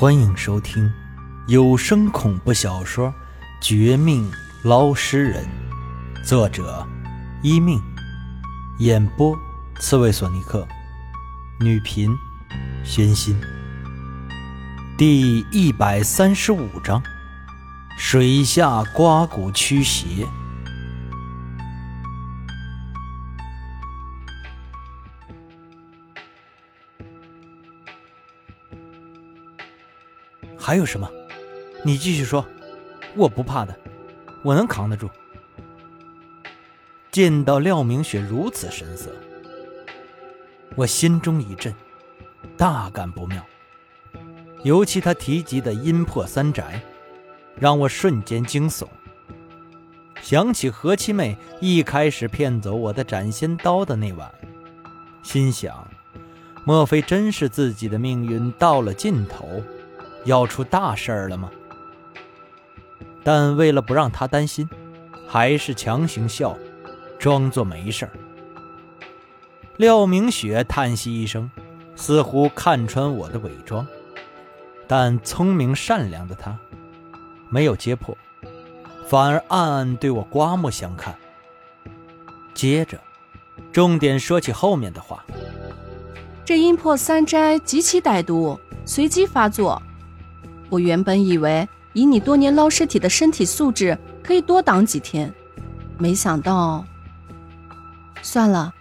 欢迎收听有声恐怖小说《绝命捞尸人》，作者：一命，演播：刺猬索尼克，女频：宣心。第一百三十五章：水下刮骨驱邪。还有什么？你继续说，我不怕的，我能扛得住。见到廖明雪如此神色，我心中一震，大感不妙。尤其他提及的阴魄三宅，让我瞬间惊悚。想起何七妹一开始骗走我的斩仙刀的那晚，心想：莫非真是自己的命运到了尽头？要出大事儿了吗？但为了不让他担心，还是强行笑，装作没事儿。廖明雪叹息一声，似乎看穿我的伪装，但聪明善良的她没有揭破，反而暗暗对我刮目相看。接着，重点说起后面的话：这阴魄三斋极其歹毒，随机发作。我原本以为以你多年捞尸体的身体素质，可以多挡几天，没想到。算了，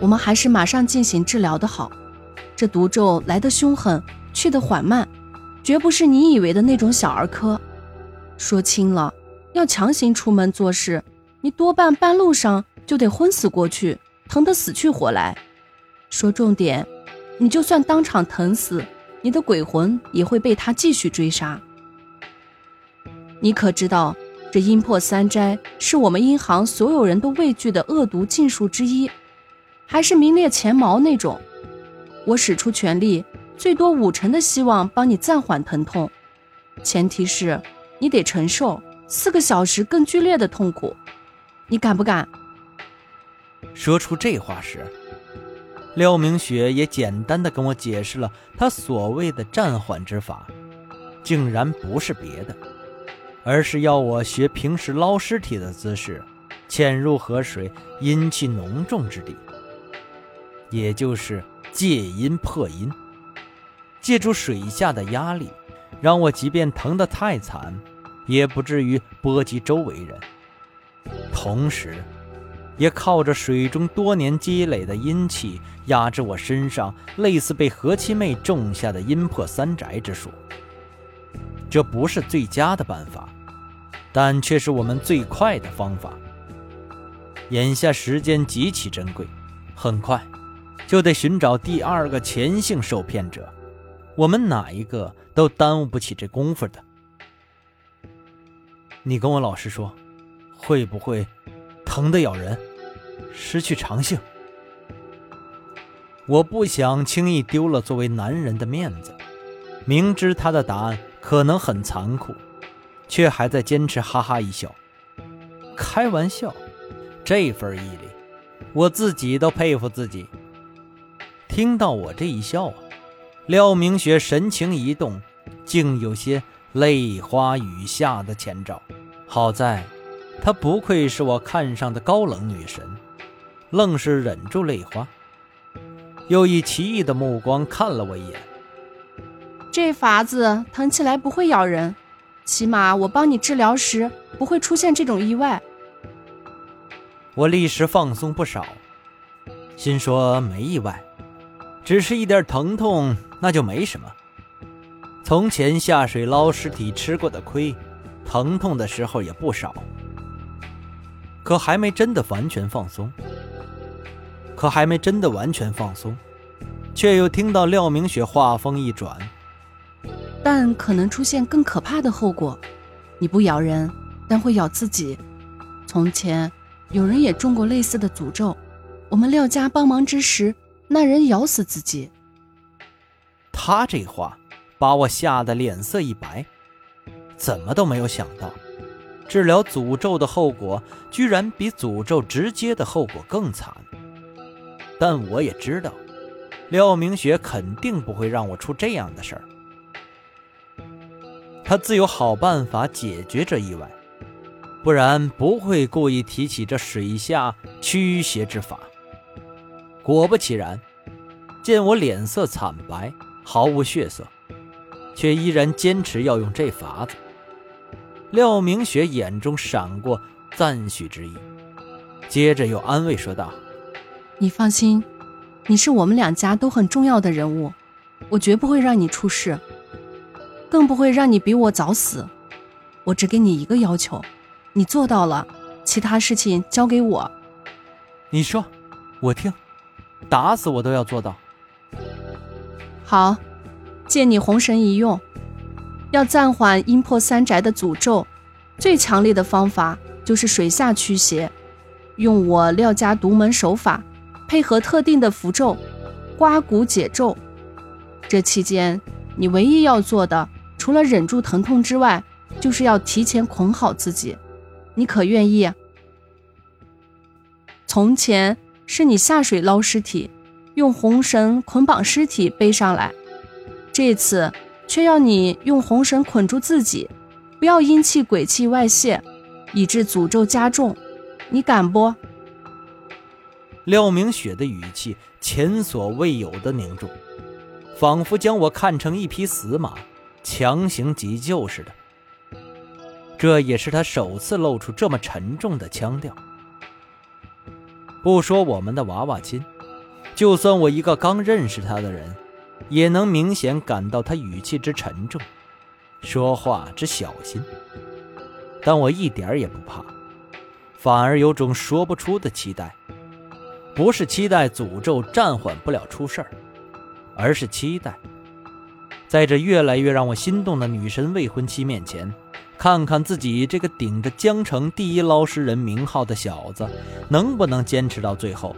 我们还是马上进行治疗的好。这毒咒来得凶狠，去得缓慢，绝不是你以为的那种小儿科。说轻了，要强行出门做事，你多半半路上就得昏死过去，疼得死去活来。说重点，你就算当场疼死。你的鬼魂也会被他继续追杀。你可知道，这阴魄三斋是我们阴行所有人都畏惧的恶毒禁术之一，还是名列前茅那种。我使出全力，最多五成的希望帮你暂缓疼痛，前提是你得承受四个小时更剧烈的痛苦。你敢不敢？说出这话时。廖明雪也简单的跟我解释了他所谓的暂缓之法，竟然不是别的，而是要我学平时捞尸体的姿势，潜入河水阴气浓重之地，也就是借阴破阴，借助水下的压力，让我即便疼得太惨，也不至于波及周围人，同时。也靠着水中多年积累的阴气压制我身上，类似被何七妹种下的阴魄三宅之术。这不是最佳的办法，但却是我们最快的方法。眼下时间极其珍贵，很快就得寻找第二个前姓受骗者。我们哪一个都耽误不起这功夫的。你跟我老实说，会不会疼得咬人？失去长性，我不想轻易丢了作为男人的面子。明知他的答案可能很残酷，却还在坚持，哈哈一笑。开玩笑，这份毅力，我自己都佩服自己。听到我这一笑啊，廖明雪神情一动，竟有些泪花雨下的前兆。好在，她不愧是我看上的高冷女神。愣是忍住泪花，又以奇异的目光看了我一眼。这法子疼起来不会咬人，起码我帮你治疗时不会出现这种意外。我立时放松不少，心说没意外，只是一点疼痛，那就没什么。从前下水捞尸体吃过的亏，疼痛的时候也不少，可还没真的完全放松。可还没真的完全放松，却又听到廖明雪话锋一转，但可能出现更可怕的后果。你不咬人，但会咬自己。从前有人也中过类似的诅咒，我们廖家帮忙之时，那人咬死自己。他这话把我吓得脸色一白，怎么都没有想到，治疗诅咒的后果居然比诅咒直接的后果更惨。但我也知道，廖明雪肯定不会让我出这样的事儿。他自有好办法解决这意外，不然不会故意提起这水下驱邪之法。果不其然，见我脸色惨白，毫无血色，却依然坚持要用这法子。廖明雪眼中闪过赞许之意，接着又安慰说道：“你放心，你是我们两家都很重要的人物，我绝不会让你出事。”更不会让你比我早死，我只给你一个要求，你做到了，其他事情交给我。你说，我听，打死我都要做到。好，借你红绳一用，要暂缓阴破三宅的诅咒，最强烈的方法就是水下驱邪，用我廖家独门手法，配合特定的符咒，刮骨解咒。这期间，你唯一要做的。除了忍住疼痛之外，就是要提前捆好自己。你可愿意？从前是你下水捞尸体，用红绳捆绑尸体背上来，这次却要你用红绳捆住自己，不要阴气鬼气外泄，以致诅咒加重。你敢不？廖明雪的语气前所未有的凝重，仿佛将我看成一匹死马。强行急救似的，这也是他首次露出这么沉重的腔调。不说我们的娃娃亲，就算我一个刚认识他的人，也能明显感到他语气之沉重，说话之小心。但我一点也不怕，反而有种说不出的期待，不是期待诅咒暂缓不了出事儿，而是期待。在这越来越让我心动的女神未婚妻面前，看看自己这个顶着江城第一捞尸人名号的小子，能不能坚持到最后？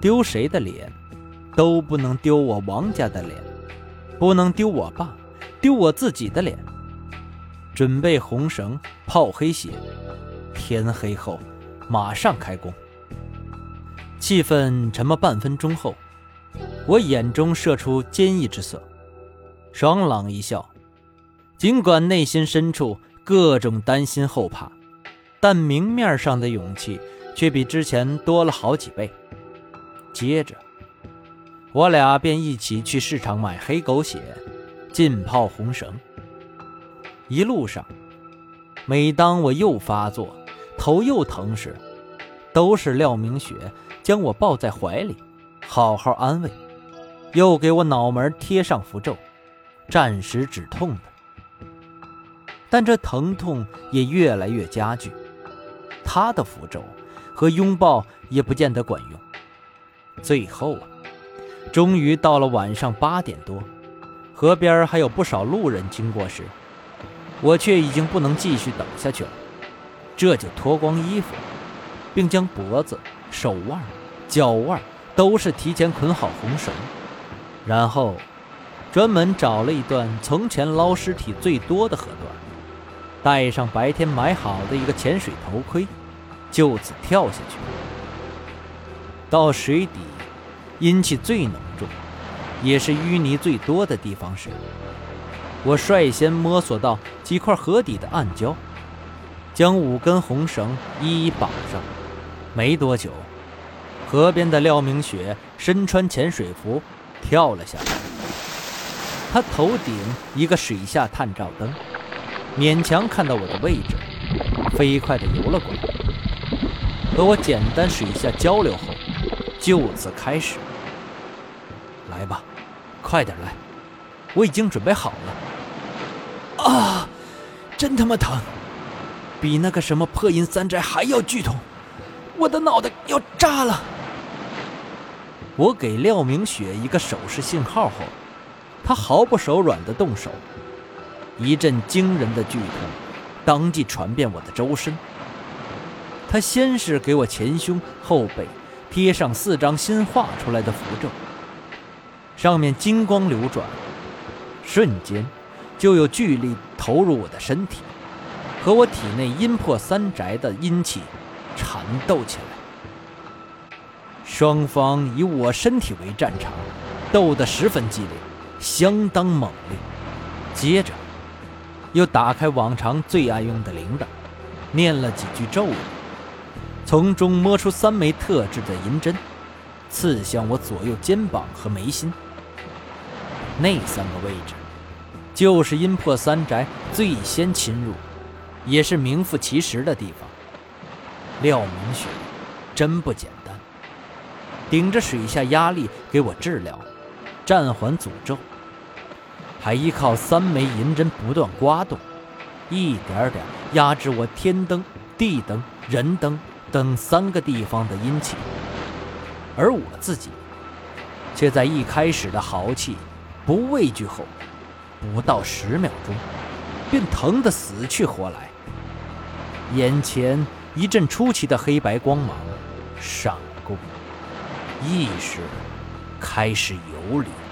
丢谁的脸，都不能丢我王家的脸，不能丢我爸，丢我自己的脸。准备红绳泡黑血，天黑后马上开工。气氛沉默半分钟后。我眼中射出坚毅之色，爽朗一笑。尽管内心深处各种担心后怕，但明面上的勇气却比之前多了好几倍。接着，我俩便一起去市场买黑狗血，浸泡红绳。一路上，每当我又发作、头又疼时，都是廖明雪将我抱在怀里，好好安慰。又给我脑门贴上符咒，暂时止痛的。但这疼痛也越来越加剧，他的符咒和拥抱也不见得管用。最后啊，终于到了晚上八点多，河边还有不少路人经过时，我却已经不能继续等下去了，这就脱光衣服，并将脖子、手腕、脚腕都是提前捆好红绳。然后，专门找了一段从前捞尸体最多的河段，戴上白天买好的一个潜水头盔，就此跳下去。到水底，阴气最浓重，也是淤泥最多的地方时，我率先摸索到几块河底的暗礁，将五根红绳一一绑上。没多久，河边的廖明雪身穿潜水服。跳了下来，他头顶一个水下探照灯，勉强看到我的位置，飞快地游了过来，和我简单水下交流后，就此开始。来吧，快点来，我已经准备好了。啊，真他妈疼，比那个什么破阴三宅还要剧痛，我的脑袋要炸了。我给廖明雪一个手势信号后，她毫不手软地动手，一阵惊人的剧痛当即传遍我的周身。她先是给我前胸、后背贴上四张新画出来的符咒，上面金光流转，瞬间就有巨力投入我的身体，和我体内阴魄三宅的阴气缠斗起来。双方以我身体为战场，斗得十分激烈，相当猛烈。接着，又打开往常最爱用的铃铛，念了几句咒语，从中摸出三枚特制的银针，刺向我左右肩膀和眉心。那三个位置，就是阴魄三宅最先侵入，也是名副其实的地方。廖明雪真不简单，顶着水下压力给我治疗，暂缓诅咒，还依靠三枚银针不断刮动，一点点压制我天灯、地灯、人灯等三个地方的阴气，而我自己，却在一开始的豪气。不畏惧后，不到十秒钟，便疼得死去活来。眼前一阵出奇的黑白光芒闪，意识开始游离。